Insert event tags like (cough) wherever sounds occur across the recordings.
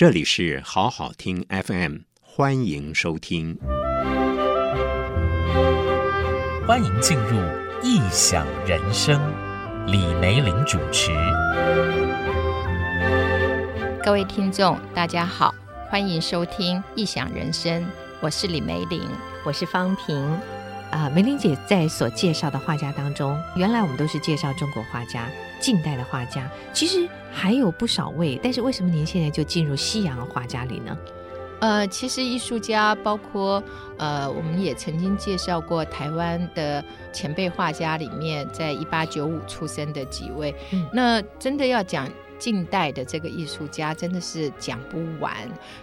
这里是好好听 FM，欢迎收听，欢迎进入异想人生，李梅玲主持。各位听众，大家好，欢迎收听异想人生，我是李梅玲，我是方平。啊，梅玲姐在所介绍的画家当中，原来我们都是介绍中国画家、近代的画家，其实还有不少位。但是为什么您现在就进入西洋画家里呢？呃，其实艺术家包括呃，我们也曾经介绍过台湾的前辈画家里面，在一八九五出生的几位。嗯，那真的要讲。近代的这个艺术家真的是讲不完，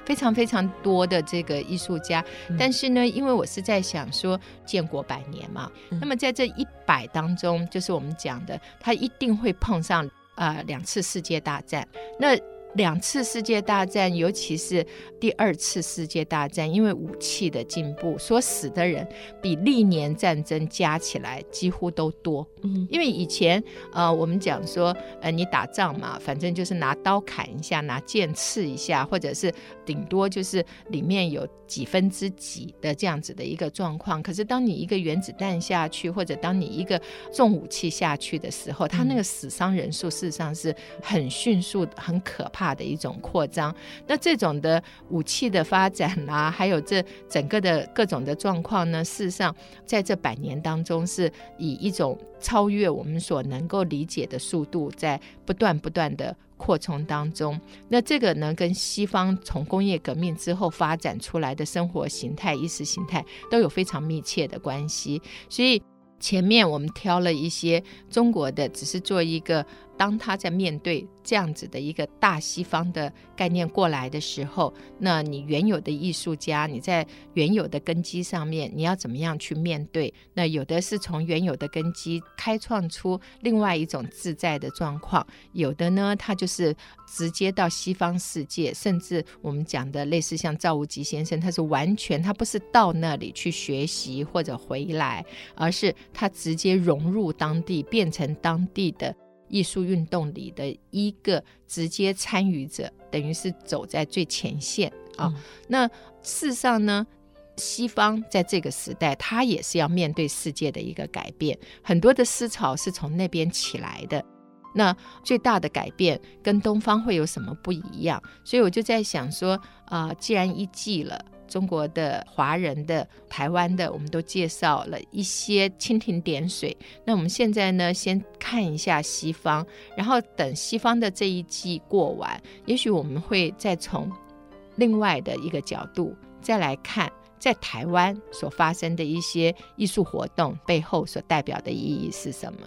非常非常多的这个艺术家。嗯、但是呢，因为我是在想说，建国百年嘛，嗯、那么在这一百当中，就是我们讲的，他一定会碰上啊、呃、两次世界大战。那两次世界大战，尤其是第二次世界大战，因为武器的进步，所死的人比历年战争加起来几乎都多。嗯，因为以前呃，我们讲说，呃，你打仗嘛，反正就是拿刀砍一下，拿剑刺一下，或者是顶多就是里面有几分之几的这样子的一个状况。可是当你一个原子弹下去，或者当你一个重武器下去的时候，他那个死伤人数事实上是很迅速、很可怕。大的一种扩张，那这种的武器的发展啦、啊，还有这整个的各种的状况呢，事实上在这百年当中，是以一种超越我们所能够理解的速度，在不断不断的扩充当中。那这个呢，跟西方从工业革命之后发展出来的生活形态、意识形态都有非常密切的关系。所以前面我们挑了一些中国的，只是做一个。当他在面对这样子的一个大西方的概念过来的时候，那你原有的艺术家，你在原有的根基上面，你要怎么样去面对？那有的是从原有的根基开创出另外一种自在的状况，有的呢，他就是直接到西方世界，甚至我们讲的类似像赵无极先生，他是完全他不是到那里去学习或者回来，而是他直接融入当地，变成当地的。艺术运动里的一个直接参与者，等于是走在最前线啊。嗯、那事实上呢，西方在这个时代，它也是要面对世界的一个改变，很多的思潮是从那边起来的。那最大的改变跟东方会有什么不一样？所以我就在想说，啊、呃，既然一季了。中国的、华人的、台湾的，我们都介绍了一些蜻蜓点水。那我们现在呢，先看一下西方，然后等西方的这一季过完，也许我们会再从另外的一个角度再来看，在台湾所发生的一些艺术活动背后所代表的意义是什么？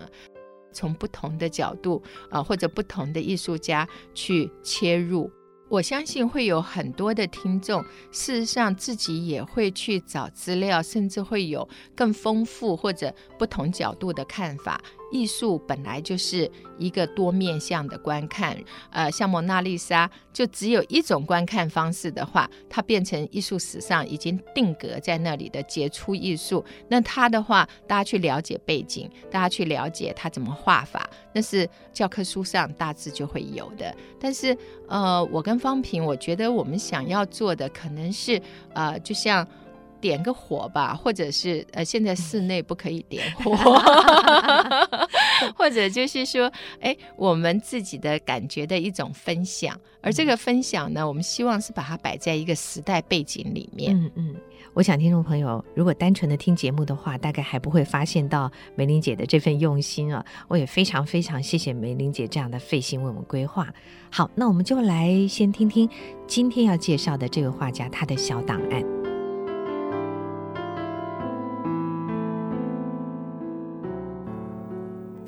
从不同的角度啊、或者不同的艺术家去切入。我相信会有很多的听众，事实上自己也会去找资料，甚至会有更丰富或者不同角度的看法。艺术本来就是一个多面向的观看，呃，像蒙娜丽莎就只有一种观看方式的话，它变成艺术史上已经定格在那里的杰出艺术。那它的话，大家去了解背景，大家去了解它怎么画法，那是教科书上大致就会有的。但是，呃，我跟方平，我觉得我们想要做的可能是，呃，就像。点个火吧，或者是呃，现在室内不可以点火，(laughs) 或者就是说，哎，我们自己的感觉的一种分享。而这个分享呢，我们希望是把它摆在一个时代背景里面。嗯嗯，我想听众朋友如果单纯的听节目的话，大概还不会发现到梅玲姐的这份用心啊。我也非常非常谢谢梅玲姐这样的费心为我们规划。好，那我们就来先听听今天要介绍的这位画家他的小档案。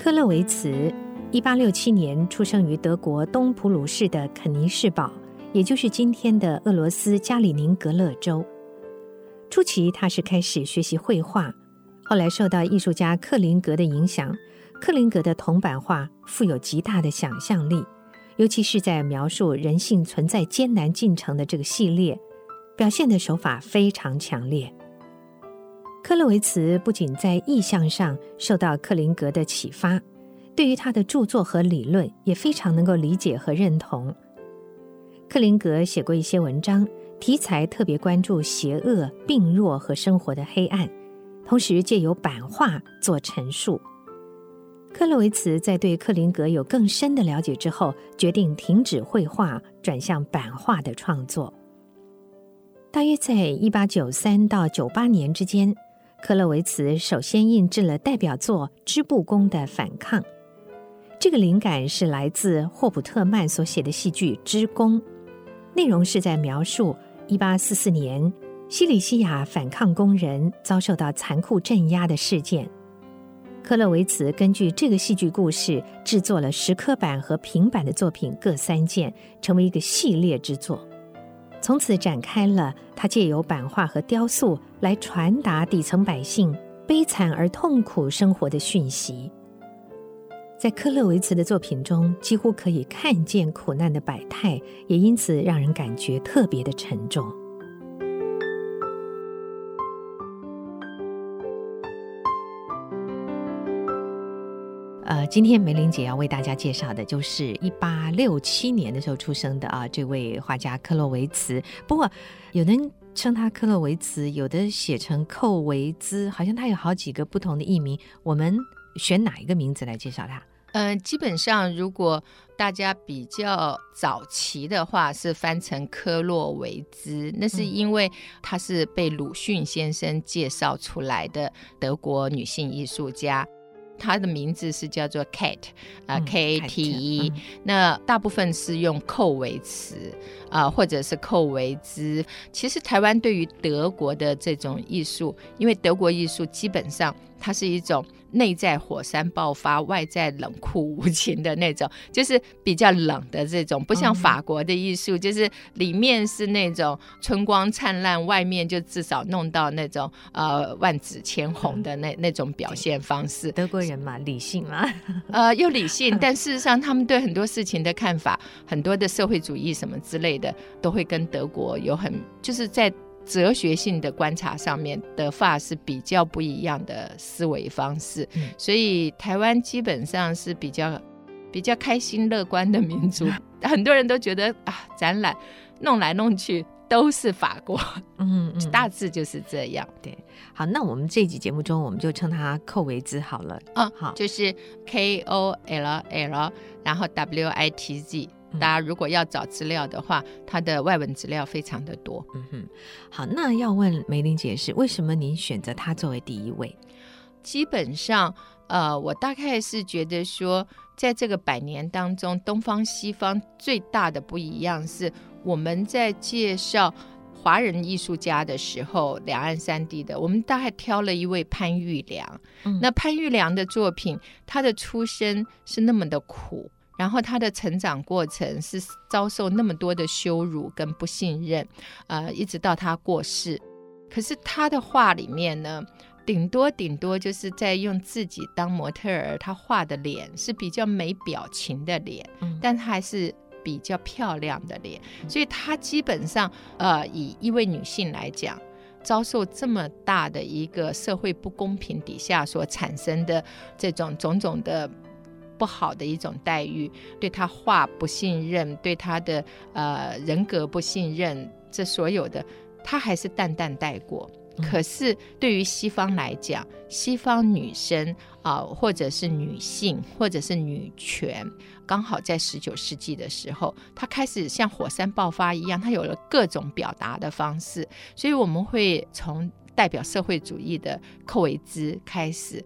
科勒维茨，一八六七年出生于德国东普鲁士的肯尼士堡，也就是今天的俄罗斯加里宁格勒州。初期，他是开始学习绘画，后来受到艺术家克林格的影响。克林格的铜版画富有极大的想象力，尤其是在描述人性存在艰难进程的这个系列，表现的手法非常强烈。科洛维茨不仅在意象上受到克林格的启发，对于他的著作和理论也非常能够理解和认同。克林格写过一些文章，题材特别关注邪恶、病弱和生活的黑暗，同时借由版画做陈述。克洛维茨在对克林格有更深的了解之后，决定停止绘画，转向版画的创作。大约在一八九三到九八年之间，克洛维茨首先印制了代表作《织布工的反抗》。这个灵感是来自霍普特曼所写的戏剧《织工》，内容是在描述一八四四年西里西亚反抗工人遭受到残酷镇压的事件。克洛维茨根据这个戏剧故事制作了石刻版和平板的作品各三件，成为一个系列之作。从此展开了他借由版画和雕塑来传达底层百姓悲惨而痛苦生活的讯息。在科勒维茨的作品中，几乎可以看见苦难的百态，也因此让人感觉特别的沉重。呃，今天梅玲姐要为大家介绍的就是一八六七年的时候出生的啊，这位画家克洛维茨。不过，有人称他克洛维茨，有的写成寇维兹，好像他有好几个不同的艺名。我们选哪一个名字来介绍他？嗯、呃，基本上如果大家比较早期的话，是翻成科洛维兹，那是因为他是被鲁迅先生介绍出来的德国女性艺术家。他的名字是叫做 Kate 啊，K A T E。那大部分是用寇维词啊，或者是寇维兹。其实台湾对于德国的这种艺术，因为德国艺术基本上它是一种。内在火山爆发，外在冷酷无情的那种，(laughs) 就是比较冷的这种，不像法国的艺术，就是里面是那种春光灿烂，外面就至少弄到那种呃万紫千红的那那种表现方式。德国人嘛，理性嘛，(laughs) 呃，又理性，但事实上他们对很多事情的看法，很多的社会主义什么之类的，都会跟德国有很就是在。哲学性的观察上面，德法是比较不一样的思维方式，嗯、所以台湾基本上是比较比较开心乐观的民族。(laughs) 很多人都觉得啊，展览弄来弄去都是法国，嗯，嗯，大致就是这样。对，好，那我们这集节目中，我们就称它寇维兹好了。嗯，好，就是 K O L L，然后 W I T Z。大家如果要找资料的话，它的外文资料非常的多。嗯哼，好，那要问梅玲姐是为什么您选择他作为第一位？基本上，呃，我大概是觉得说，在这个百年当中，东方西方最大的不一样是，我们在介绍华人艺术家的时候，两岸三地的，我们大概挑了一位潘玉良。嗯，那潘玉良的作品，他的出身是那么的苦。然后他的成长过程是遭受那么多的羞辱跟不信任，呃，一直到他过世。可是他的画里面呢，顶多顶多就是在用自己当模特儿，他画的脸是比较没表情的脸，嗯，但还是比较漂亮的脸。所以她基本上，呃，以一位女性来讲，遭受这么大的一个社会不公平底下所产生的这种种种的。不好的一种待遇，对他话不信任，对他的呃人格不信任，这所有的他还是淡淡带过。嗯、可是对于西方来讲，西方女生啊、呃，或者是女性，或者是女权，刚好在十九世纪的时候，她开始像火山爆发一样，她有了各种表达的方式。所以我们会从代表社会主义的寇维兹开始，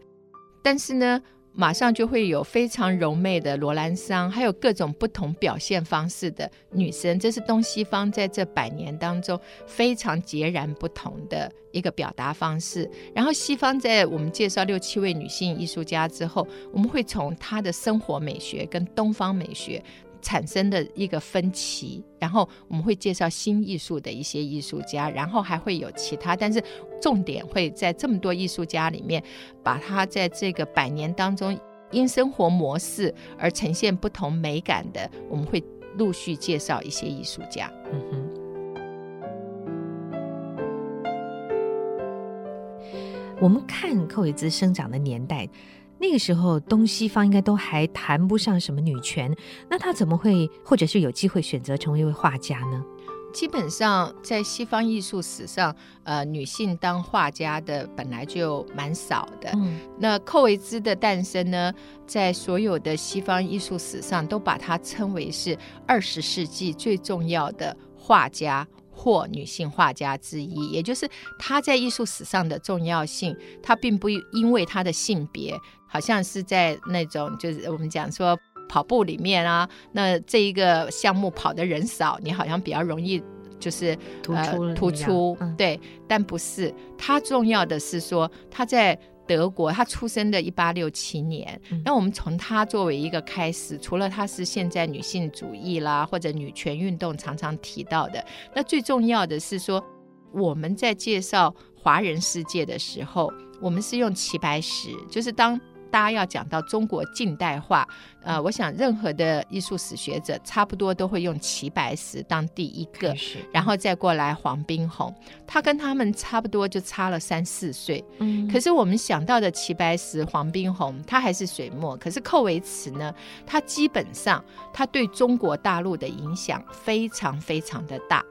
但是呢。马上就会有非常柔媚的罗兰桑，还有各种不同表现方式的女生，这是东西方在这百年当中非常截然不同的一个表达方式。然后西方在我们介绍六七位女性艺术家之后，我们会从她的生活美学跟东方美学。产生的一个分歧，然后我们会介绍新艺术的一些艺术家，然后还会有其他，但是重点会在这么多艺术家里面，把他在这个百年当中因生活模式而呈现不同美感的，我们会陆续介绍一些艺术家。嗯哼，我们看寇维兹生长的年代。那个时候东西方应该都还谈不上什么女权，那她怎么会或者是有机会选择成为一位画家呢？基本上，在西方艺术史上，呃，女性当画家的本来就蛮少的。嗯，那寇维兹的诞生呢，在所有的西方艺术史上，都把她称为是二十世纪最重要的画家或女性画家之一。也就是她在艺术史上的重要性，她并不因为她的性别，好像是在那种就是我们讲说。跑步里面啊，那这一个项目跑的人少，你好像比较容易就是突出、呃、突出，嗯、对，但不是。他重要的是说他在德国，他出生的一八六七年。嗯、那我们从他作为一个开始，除了他是现在女性主义啦或者女权运动常常提到的，那最重要的是说我们在介绍华人世界的时候，我们是用齐白石，就是当。大家要讲到中国近代化，呃，我想任何的艺术史学者差不多都会用齐白石当第一个，然后再过来黄宾虹，他跟他们差不多就差了三四岁。嗯，可是我们想到的齐白石、黄宾虹，他还是水墨，可是寇维茨呢，他基本上他对中国大陆的影响非常非常的大。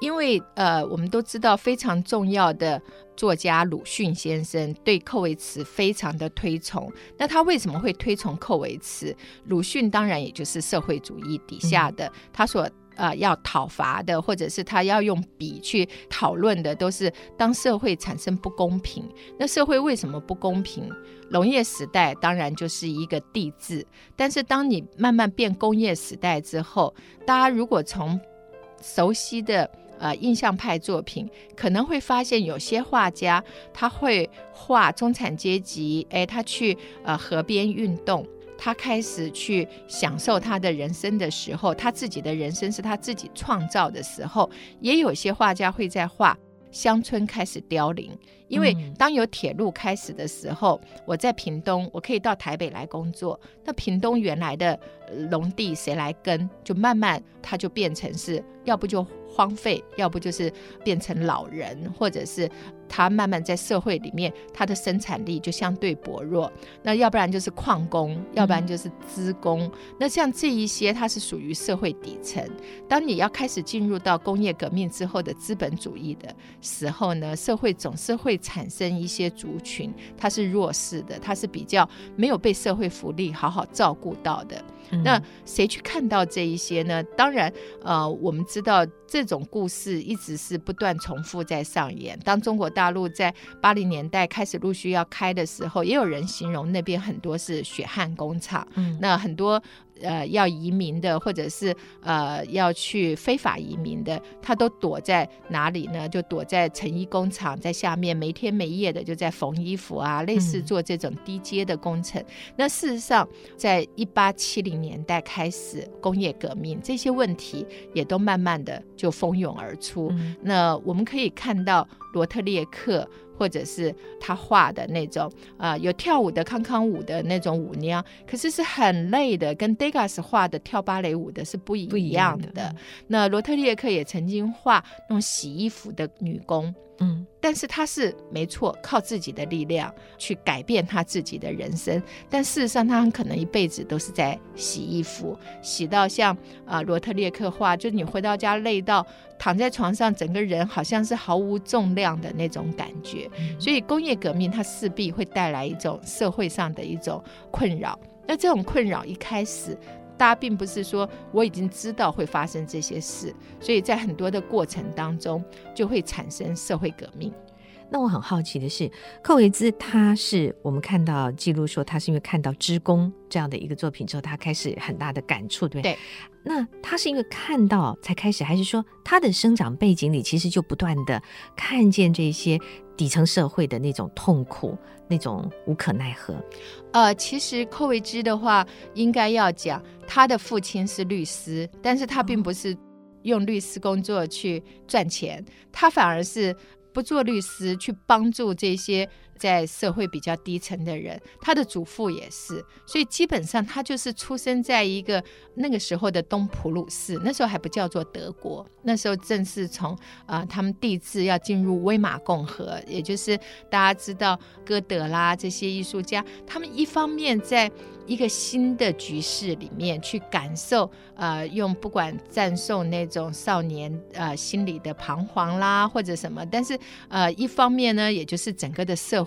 因为呃，我们都知道非常重要的作家鲁迅先生对寇维茨非常的推崇。那他为什么会推崇寇维茨？鲁迅当然也就是社会主义底下的，嗯、他所呃要讨伐的，或者是他要用笔去讨论的，都是当社会产生不公平。那社会为什么不公平？农业时代当然就是一个地制，但是当你慢慢变工业时代之后，大家如果从熟悉的。呃，印象派作品可能会发现有些画家他会画中产阶级，哎，他去呃河边运动，他开始去享受他的人生的时候，他自己的人生是他自己创造的时候，也有些画家会在画乡村开始凋零，因为当有铁路开始的时候，我在屏东，我可以到台北来工作，那屏东原来的农地谁来耕，就慢慢它就变成是要不就。荒废，要不就是变成老人，或者是他慢慢在社会里面，他的生产力就相对薄弱。那要不然就是矿工，要不然就是资工。嗯、那像这一些，它是属于社会底层。当你要开始进入到工业革命之后的资本主义的时候呢，社会总是会产生一些族群，它是弱势的，它是比较没有被社会福利好好照顾到的。嗯、那谁去看到这一些呢？当然，呃，我们知道这种故事一直是不断重复在上演。当中国大陆在八零年代开始陆续要开的时候，也有人形容那边很多是血汗工厂。嗯，那很多。呃，要移民的，或者是呃要去非法移民的，他都躲在哪里呢？就躲在成衣工厂，在下面没天没夜的就在缝衣服啊，类似做这种低阶的工程。嗯、那事实上，在一八七零年代开始工业革命，这些问题也都慢慢的就蜂拥而出。嗯、那我们可以看到罗特列克。或者是他画的那种，呃，有跳舞的康康舞的那种舞娘，可是是很累的，跟 Degas 画的跳芭蕾舞的是不一样的。样的那罗特列克也曾经画那种洗衣服的女工。嗯，但是他是没错，靠自己的力量去改变他自己的人生。但事实上，他很可能一辈子都是在洗衣服，洗到像啊、呃、罗特列克画，就你回到家累到躺在床上，整个人好像是毫无重量的那种感觉。嗯、所以工业革命它势必会带来一种社会上的一种困扰。那这种困扰一开始。大家并不是说我已经知道会发生这些事，所以在很多的过程当中就会产生社会革命。那我很好奇的是，寇维兹他是我们看到记录说他是因为看到《织工》这样的一个作品之后，他开始很大的感触，对不对？对。那他是因为看到才开始，还是说他的生长背景里其实就不断的看见这些底层社会的那种痛苦、那种无可奈何？呃，其实寇维兹的话，应该要讲他的父亲是律师，但是他并不是用律师工作去赚钱，他反而是。不做律师，去帮助这些在社会比较低层的人，他的祖父也是，所以基本上他就是出生在一个那个时候的东普鲁士，那时候还不叫做德国，那时候正是从啊、他们帝制要进入威玛共和，也就是大家知道歌德啦这些艺术家，他们一方面在一个新的局势里面去感受，呃，用不管赞颂那种少年呃心理的彷徨啦，或者什么，但是呃一方面呢，也就是整个的社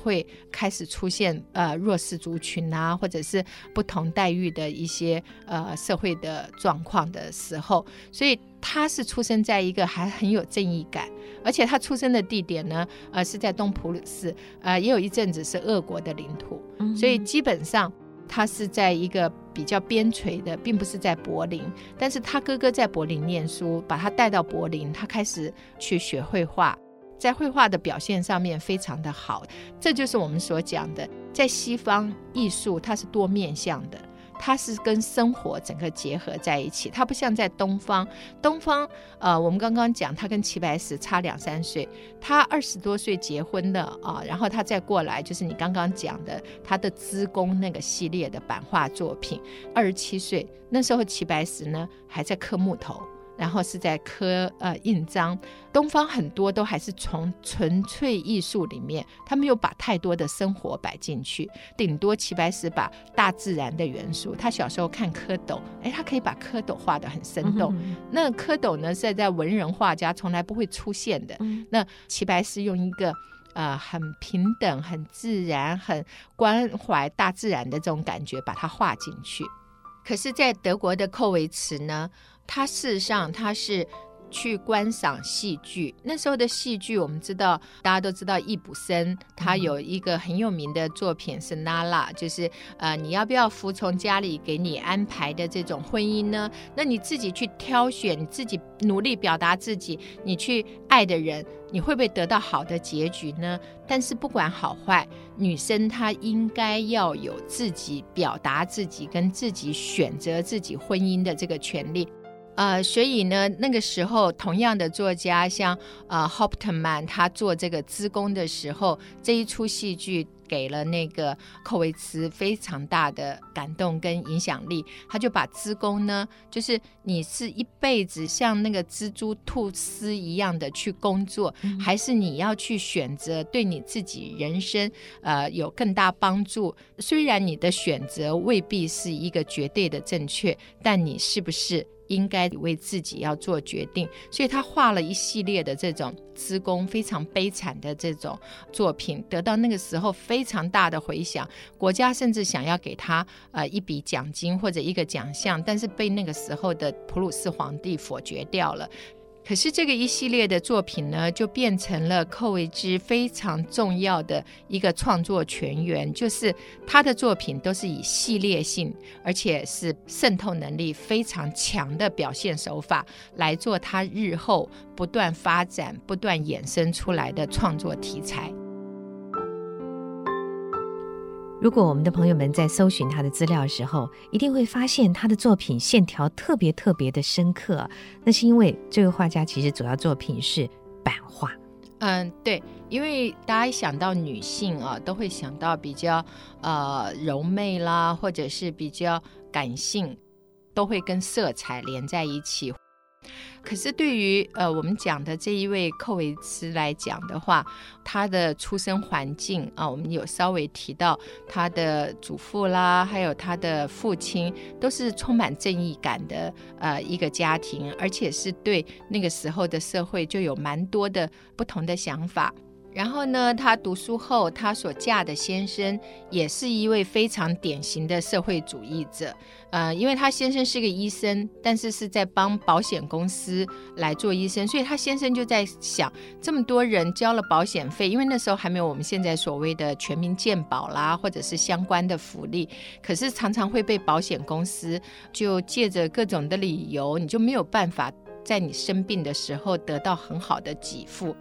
开始出现呃弱势族群啊，或者是不同待遇的一些呃社会的状况的时候，所以他是出生在一个还很有正义感，而且他出生的地点呢，呃是在东普鲁士，呃也有一阵子是俄国的领土，所以基本上。他是在一个比较边陲的，并不是在柏林。但是他哥哥在柏林念书，把他带到柏林，他开始去学绘画，在绘画的表现上面非常的好。这就是我们所讲的，在西方艺术它是多面向的。它是跟生活整个结合在一起，它不像在东方。东方，呃，我们刚刚讲，他跟齐白石差两三岁，他二十多岁结婚的啊，然后他再过来，就是你刚刚讲的他的资工那个系列的版画作品，二十七岁那时候齐白石呢还在刻木头。然后是在刻呃印章，东方很多都还是从纯粹艺术里面，他没有把太多的生活摆进去，顶多齐白石把大自然的元素。他小时候看蝌蚪，哎，他可以把蝌蚪画得很生动。嗯、那蝌蚪呢，是在文人画家从来不会出现的。嗯、那齐白石用一个呃很平等、很自然、很关怀大自然的这种感觉，把它画进去。可是，在德国的寇维茨呢，他事实上他是去观赏戏剧。那时候的戏剧，我们知道，大家都知道易卜生，他有一个很有名的作品是《娜拉》，就是呃，你要不要服从家里给你安排的这种婚姻呢？那你自己去挑选，你自己努力表达自己，你去爱的人，你会不会得到好的结局呢？但是不管好坏，女生她应该要有自己表达自己跟自己选择自己婚姻的这个权利。呃，所以呢，那个时候同样的作家，像呃 Hauptmann 他做这个资工的时候，这一出戏剧给了那个寇维茨非常大的感动跟影响力。他就把资工呢，就是你是一辈子像那个蜘蛛吐丝一样的去工作，嗯、还是你要去选择对你自己人生呃有更大帮助？虽然你的选择未必是一个绝对的正确，但你是不是？应该为自己要做决定，所以他画了一系列的这种职工非常悲惨的这种作品，得到那个时候非常大的回响。国家甚至想要给他呃一笔奖金或者一个奖项，但是被那个时候的普鲁士皇帝否决掉了。可是这个一系列的作品呢，就变成了寇维之非常重要的一个创作全员，就是他的作品都是以系列性，而且是渗透能力非常强的表现手法来做他日后不断发展、不断衍生出来的创作题材。如果我们的朋友们在搜寻他的资料的时候，一定会发现他的作品线条特别特别的深刻。那是因为这位画家其实主要作品是版画。嗯，对，因为大家一想到女性啊，都会想到比较呃柔媚啦，或者是比较感性，都会跟色彩连在一起。可是对于呃我们讲的这一位寇维斯来讲的话，他的出生环境啊，我们有稍微提到他的祖父啦，还有他的父亲，都是充满正义感的呃一个家庭，而且是对那个时候的社会就有蛮多的不同的想法。然后呢，她读书后，她所嫁的先生也是一位非常典型的社会主义者。呃，因为她先生是个医生，但是是在帮保险公司来做医生，所以她先生就在想，这么多人交了保险费，因为那时候还没有我们现在所谓的全民健保啦，或者是相关的福利，可是常常会被保险公司就借着各种的理由，你就没有办法在你生病的时候得到很好的给付。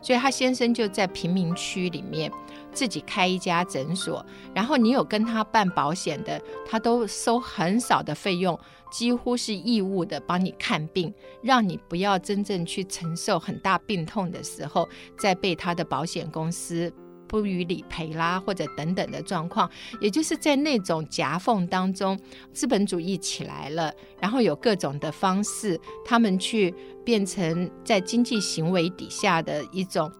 所以他先生就在贫民区里面自己开一家诊所，然后你有跟他办保险的，他都收很少的费用，几乎是义务的帮你看病，让你不要真正去承受很大病痛的时候，再被他的保险公司不予理赔啦，或者等等的状况。也就是在那种夹缝当中，资本主义起来了，然后有各种的方式，他们去变成在经济行为底下的一种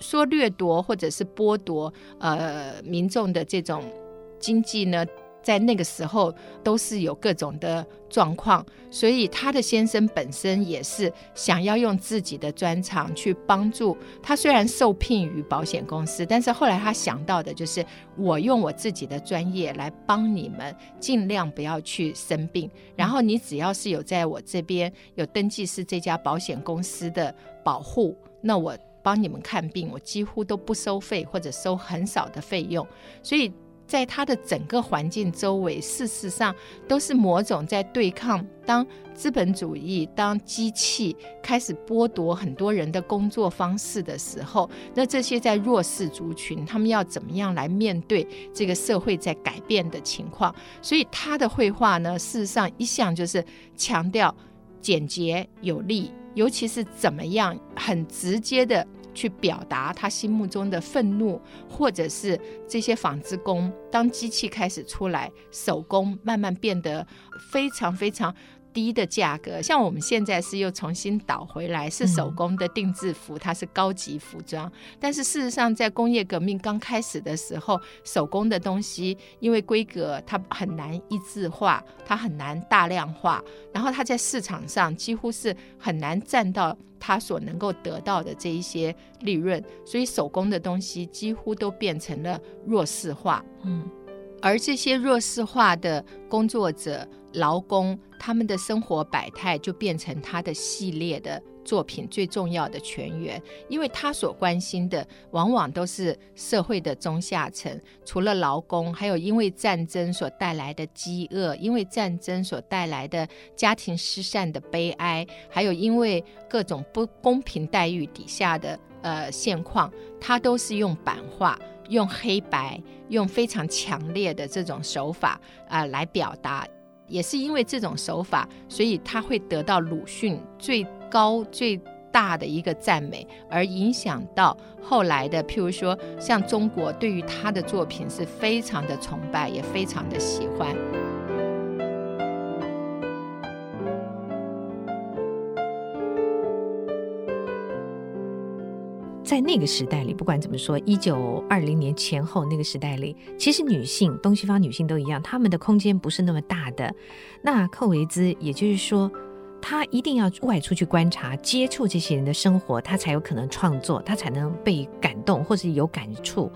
说掠夺或者是剥夺呃民众的这种经济呢。在那个时候都是有各种的状况，所以他的先生本身也是想要用自己的专长去帮助他。虽然受聘于保险公司，但是后来他想到的就是我用我自己的专业来帮你们，尽量不要去生病。然后你只要是有在我这边有登记是这家保险公司的保护，那我帮你们看病，我几乎都不收费或者收很少的费用，所以。在他的整个环境周围，事实上都是某种在对抗。当资本主义、当机器开始剥夺很多人的工作方式的时候，那这些在弱势族群，他们要怎么样来面对这个社会在改变的情况？所以他的绘画呢，事实上一向就是强调简洁有力，尤其是怎么样很直接的。去表达他心目中的愤怒，或者是这些纺织工，当机器开始出来，手工慢慢变得非常非常。低的价格，像我们现在是又重新倒回来，是手工的定制服，它是高级服装。但是事实上，在工业革命刚开始的时候，手工的东西因为规格它很难一致化，它很难大量化，然后它在市场上几乎是很难占到它所能够得到的这一些利润，所以手工的东西几乎都变成了弱势化。嗯。而这些弱势化的工作者、劳工，他们的生活百态就变成他的系列的作品最重要的泉源，因为他所关心的往往都是社会的中下层，除了劳工，还有因为战争所带来的饥饿，因为战争所带来的家庭失散的悲哀，还有因为各种不公平待遇底下的呃现况，他都是用版画。用黑白，用非常强烈的这种手法啊、来表达，也是因为这种手法，所以他会得到鲁迅最高最大的一个赞美，而影响到后来的，譬如说像中国对于他的作品是非常的崇拜，也非常的喜欢。在那个时代里，不管怎么说，一九二零年前后那个时代里，其实女性，东西方女性都一样，她们的空间不是那么大的。那寇维兹，也就是说，她一定要外出去观察、接触这些人的生活，她才有可能创作，她才能被感动或是有感触。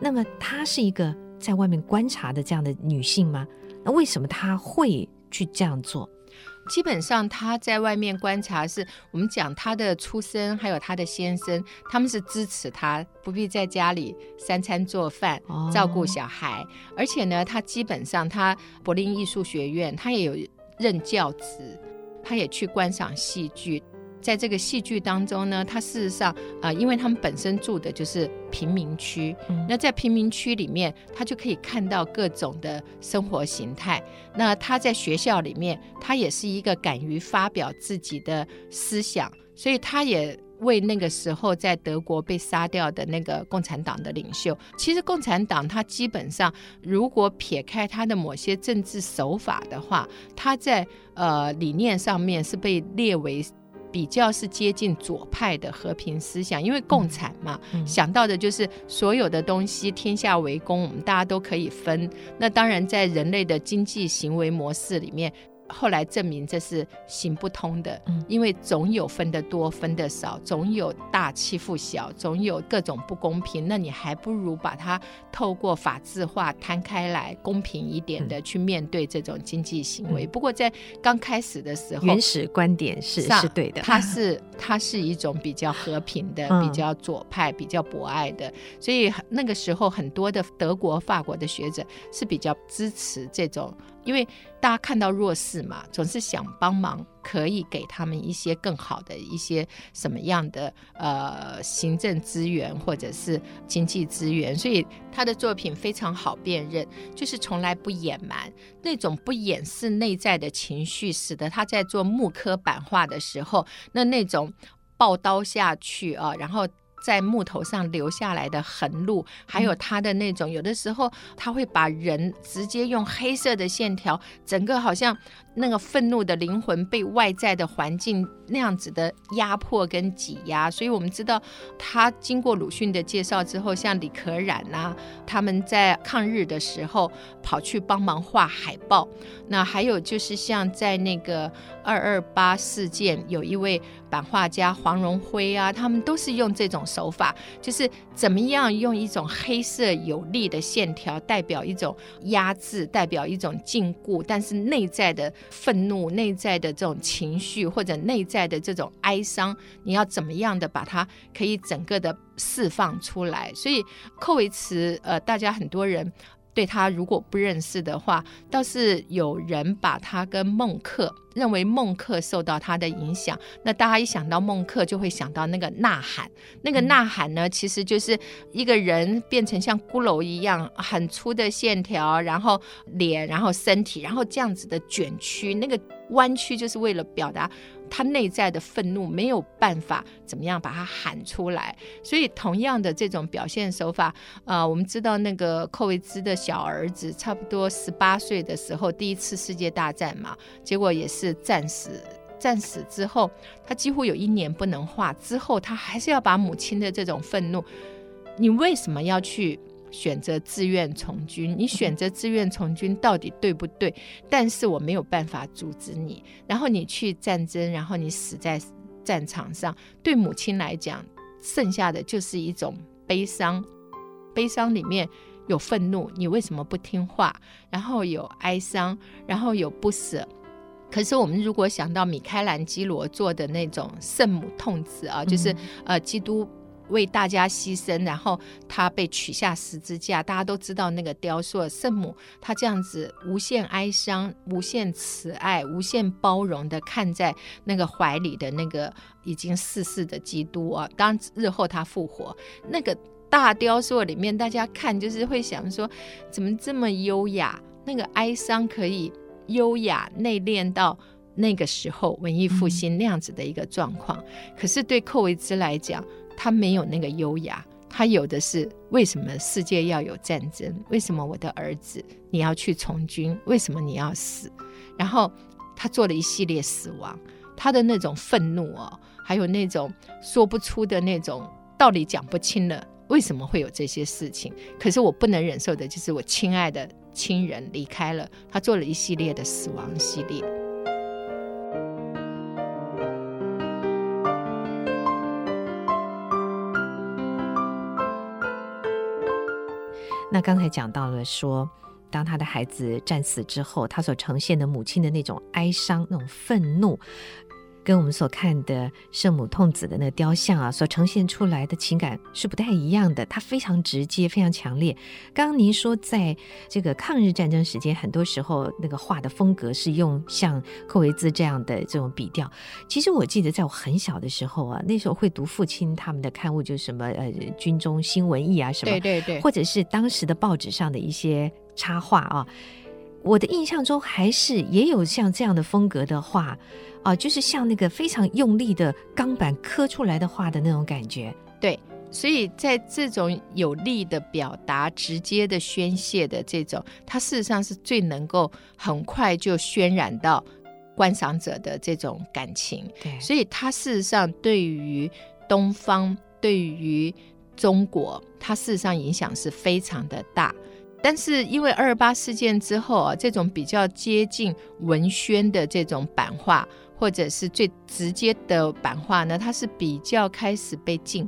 那么，她是一个在外面观察的这样的女性吗？那为什么她会去这样做？基本上，他在外面观察是，是我们讲他的出身，还有他的先生，他们是支持他不必在家里三餐做饭、照顾小孩，而且呢，他基本上他柏林艺术学院，他也有任教职，他也去观赏戏剧。在这个戏剧当中呢，他事实上，呃，因为他们本身住的就是贫民区，嗯、那在贫民区里面，他就可以看到各种的生活形态。那他在学校里面，他也是一个敢于发表自己的思想，所以他也为那个时候在德国被杀掉的那个共产党的领袖。其实共产党他基本上，如果撇开他的某些政治手法的话，他在呃理念上面是被列为。比较是接近左派的和平思想，因为共产嘛，想到的就是所有的东西天下为公，我们大家都可以分。那当然，在人类的经济行为模式里面。后来证明这是行不通的，因为总有分得多分得少，总有大欺负小，总有各种不公平。那你还不如把它透过法制化摊开来，公平一点的去面对这种经济行为。不过在刚开始的时候，原始观点是是对的，它是它是一种比较和平的、比较左派、比较博爱的，所以那个时候很多的德国、法国的学者是比较支持这种。因为大家看到弱势嘛，总是想帮忙，可以给他们一些更好的一些什么样的呃行政资源或者是经济资源，所以他的作品非常好辨认，就是从来不隐瞒那种不掩饰内在的情绪，使得他在做木刻版画的时候，那那种抱刀下去啊，然后。在木头上留下来的痕路，还有他的那种，有的时候他会把人直接用黑色的线条，整个好像那个愤怒的灵魂被外在的环境那样子的压迫跟挤压。所以我们知道，他经过鲁迅的介绍之后，像李可染啊，他们在抗日的时候跑去帮忙画海报。那还有就是像在那个二二八事件，有一位版画家黄荣辉啊，他们都是用这种。手法就是怎么样用一种黑色有力的线条代表一种压制，代表一种禁锢，但是内在的愤怒、内在的这种情绪或者内在的这种哀伤，你要怎么样的把它可以整个的释放出来？所以寇维茨，呃，大家很多人。对他如果不认识的话，倒是有人把他跟孟克认为孟克受到他的影响。那大家一想到孟克，就会想到那个呐喊。那个呐喊呢，其实就是一个人变成像骷髅一样很粗的线条，然后脸，然后身体，然后这样子的卷曲，那个弯曲就是为了表达。他内在的愤怒没有办法怎么样把它喊出来，所以同样的这种表现手法，呃，我们知道那个寇维兹的小儿子差不多十八岁的时候，第一次世界大战嘛，结果也是战死。战死之后，他几乎有一年不能画，之后他还是要把母亲的这种愤怒，你为什么要去？选择自愿从军，你选择自愿从军到底对不对？但是我没有办法阻止你。然后你去战争，然后你死在战场上，对母亲来讲，剩下的就是一种悲伤。悲伤里面有愤怒，你为什么不听话？然后有哀伤，然后有不舍。可是我们如果想到米开朗基罗做的那种圣母痛子啊，就是呃，基督。为大家牺牲，然后他被取下十字架。大家都知道那个雕塑圣母，她这样子无限哀伤、无限慈爱、无限包容的看在那个怀里的那个已经逝世的基督啊。当日后他复活，(laughs) 那个大雕塑里面，大家看就是会想说，怎么这么优雅？那个哀伤可以优雅内敛到那个时候文艺复兴那样子的一个状况。嗯、可是对寇维兹来讲，他没有那个优雅，他有的是为什么世界要有战争？为什么我的儿子你要去从军？为什么你要死？然后他做了一系列死亡，他的那种愤怒哦，还有那种说不出的那种道理讲不清了，为什么会有这些事情？可是我不能忍受的就是我亲爱的亲人离开了，他做了一系列的死亡系列。那刚才讲到了说，当他的孩子战死之后，他所呈现的母亲的那种哀伤、那种愤怒，跟我们所看的圣母痛子的那个雕像啊，所呈现出来的情感是不太一样的。它非常直接，非常强烈。刚刚您说，在这个抗日战争时间，很多时候那个画的风格是用像寇维兹这样的这种笔调。其实我记得，在我很小的时候啊，那时候会读父亲他们的刊物，就是什么呃军中新文艺啊什么，对对对，或者是当时的报纸上的一些插画啊。我的印象中，还是也有像这样的风格的画。啊，就是像那个非常用力的钢板刻出来的画的那种感觉，对，所以在这种有力的表达、直接的宣泄的这种，它事实上是最能够很快就渲染到观赏者的这种感情。对，所以它事实上对于东方、对于中国，它事实上影响是非常的大。但是因为二二八事件之后啊，这种比较接近文宣的这种版画。或者是最直接的版画呢，它是比较开始被禁，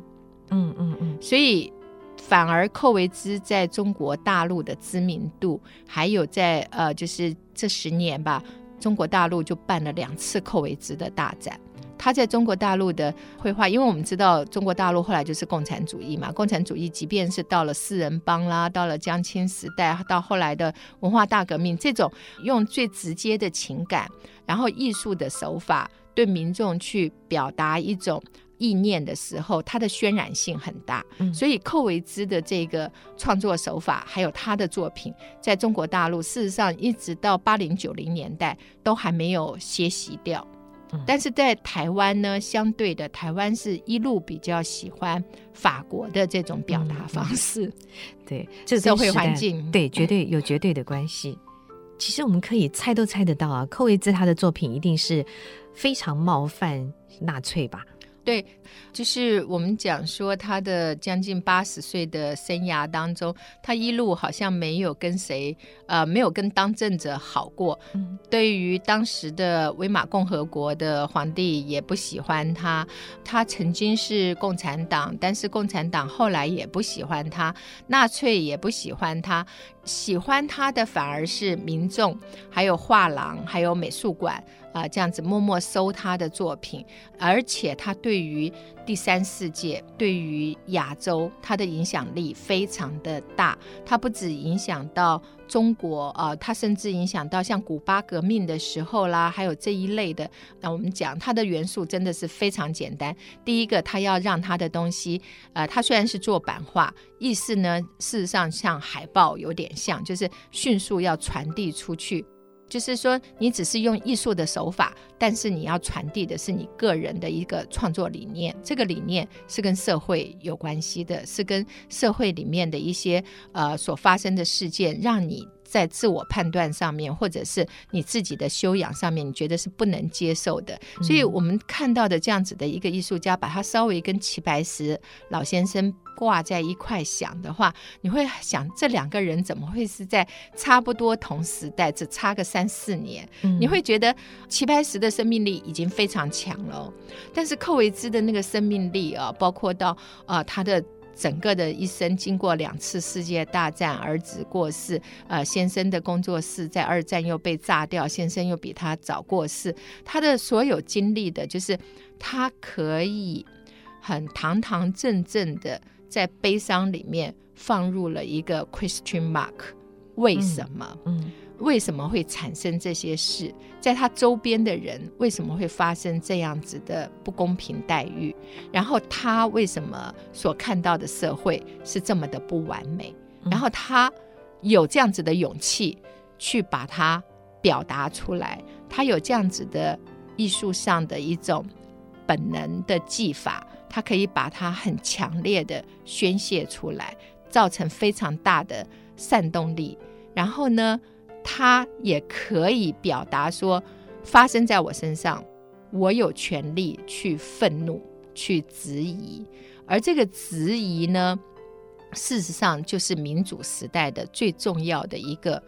嗯嗯嗯，所以反而寇维兹在中国大陆的知名度，还有在呃，就是这十年吧，中国大陆就办了两次寇维兹的大展。他在中国大陆的绘画，因为我们知道中国大陆后来就是共产主义嘛，共产主义即便是到了四人帮啦，到了江青时代，到后来的文化大革命，这种用最直接的情感，然后艺术的手法对民众去表达一种意念的时候，它的渲染性很大。嗯，所以寇维兹的这个创作手法，还有他的作品，在中国大陆事实上一直到八零九零年代都还没有歇息掉。嗯，但是在台湾呢，相对的，台湾是一路比较喜欢法国的这种表达方式。(laughs) 嗯、对，这个、社会环境对绝对有绝对的关系。其实我们可以猜都猜得到啊，寇维兹他的作品一定是非常冒犯纳粹吧？对，就是我们讲说他的将近八十岁的生涯当中，他一路好像没有跟谁，呃，没有跟当政者好过。嗯，对于当时的威玛共和国的皇帝也不喜欢他。他曾经是共产党，但是共产党后来也不喜欢他，纳粹也不喜欢他，喜欢他的反而是民众，还有画廊，还有美术馆。啊、这样子默默收他的作品，而且他对于第三世界、对于亚洲，他的影响力非常的大。他不止影响到中国啊、呃，他甚至影响到像古巴革命的时候啦，还有这一类的。那我们讲他的元素真的是非常简单。第一个，他要让他的东西，呃，他虽然是做版画，意思呢，事实上像海报有点像，就是迅速要传递出去。就是说，你只是用艺术的手法，但是你要传递的是你个人的一个创作理念。这个理念是跟社会有关系的，是跟社会里面的一些呃所发生的事件，让你。在自我判断上面，或者是你自己的修养上面，你觉得是不能接受的。所以，我们看到的这样子的一个艺术家，把他稍微跟齐白石老先生挂在一块想的话，你会想这两个人怎么会是在差不多同时代，只差个三四年？你会觉得齐白石的生命力已经非常强了，但是寇维兹的那个生命力啊，包括到啊、呃、他的。整个的一生经过两次世界大战，儿子过世，呃，先生的工作室在二战又被炸掉，先生又比他早过世。他的所有经历的，就是他可以很堂堂正正的在悲伤里面放入了一个 question mark，为什么？嗯。嗯为什么会产生这些事？在他周边的人为什么会发生这样子的不公平待遇？然后他为什么所看到的社会是这么的不完美？然后他有这样子的勇气去把它表达出来，他有这样子的艺术上的一种本能的技法，他可以把它很强烈的宣泄出来，造成非常大的煽动力。然后呢，他也可以表达说，发生在我身上，我有权利去愤怒、去质疑，而这个质疑呢，事实上就是民主时代的最重要的一个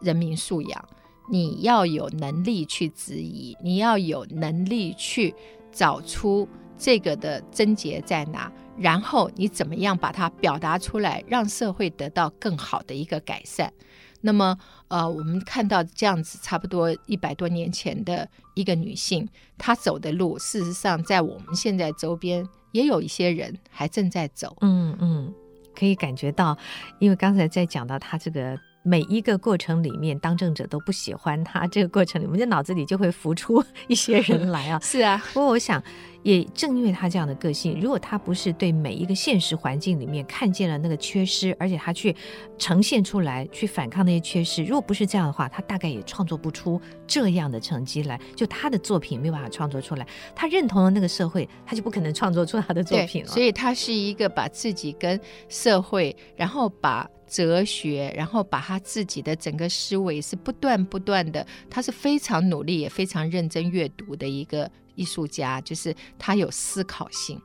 人民素养。你要有能力去质疑，你要有能力去找出这个的症结在哪，然后你怎么样把它表达出来，让社会得到更好的一个改善。那么，呃，我们看到这样子，差不多一百多年前的一个女性，她走的路，事实上，在我们现在周边也有一些人还正在走。嗯嗯，可以感觉到，因为刚才在讲到她这个。每一个过程里面，当政者都不喜欢他。这个过程里，我们的脑子里就会浮出 (laughs) 一些人来啊。(laughs) 是啊，不过我想，也正因为他这样的个性，如果他不是对每一个现实环境里面看见了那个缺失，而且他去呈现出来，去反抗那些缺失，如果不是这样的话，他大概也创作不出这样的成绩来。就他的作品没有办法创作出来，他认同了那个社会，他就不可能创作出他的作品了。所以，他是一个把自己跟社会，然后把。哲学，然后把他自己的整个思维是不断不断的，他是非常努力也非常认真阅读的一个艺术家，就是他有思考性。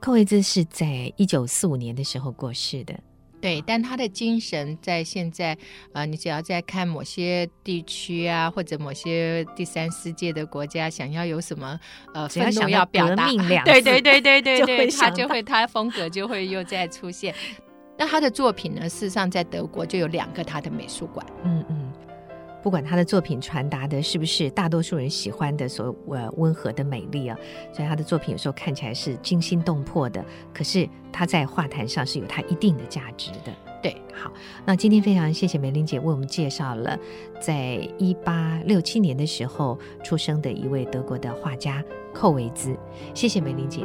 寇维兹是在一九四五年的时候过世的，对，但他的精神在现在，呃，你只要在看某些地区啊，或者某些第三世界的国家，想要有什么呃愤怒要表达，对对对对对对，他就会他风格就会又再出现。那他的作品呢？事实上，在德国就有两个他的美术馆。嗯嗯，不管他的作品传达的是不是大多数人喜欢的所呃温和的美丽啊，所以他的作品有时候看起来是惊心动魄的，可是他在画坛上是有他一定的价值的。对，好，那今天非常谢谢梅玲姐为我们介绍了在一八六七年的时候出生的一位德国的画家寇维兹，谢谢梅玲姐。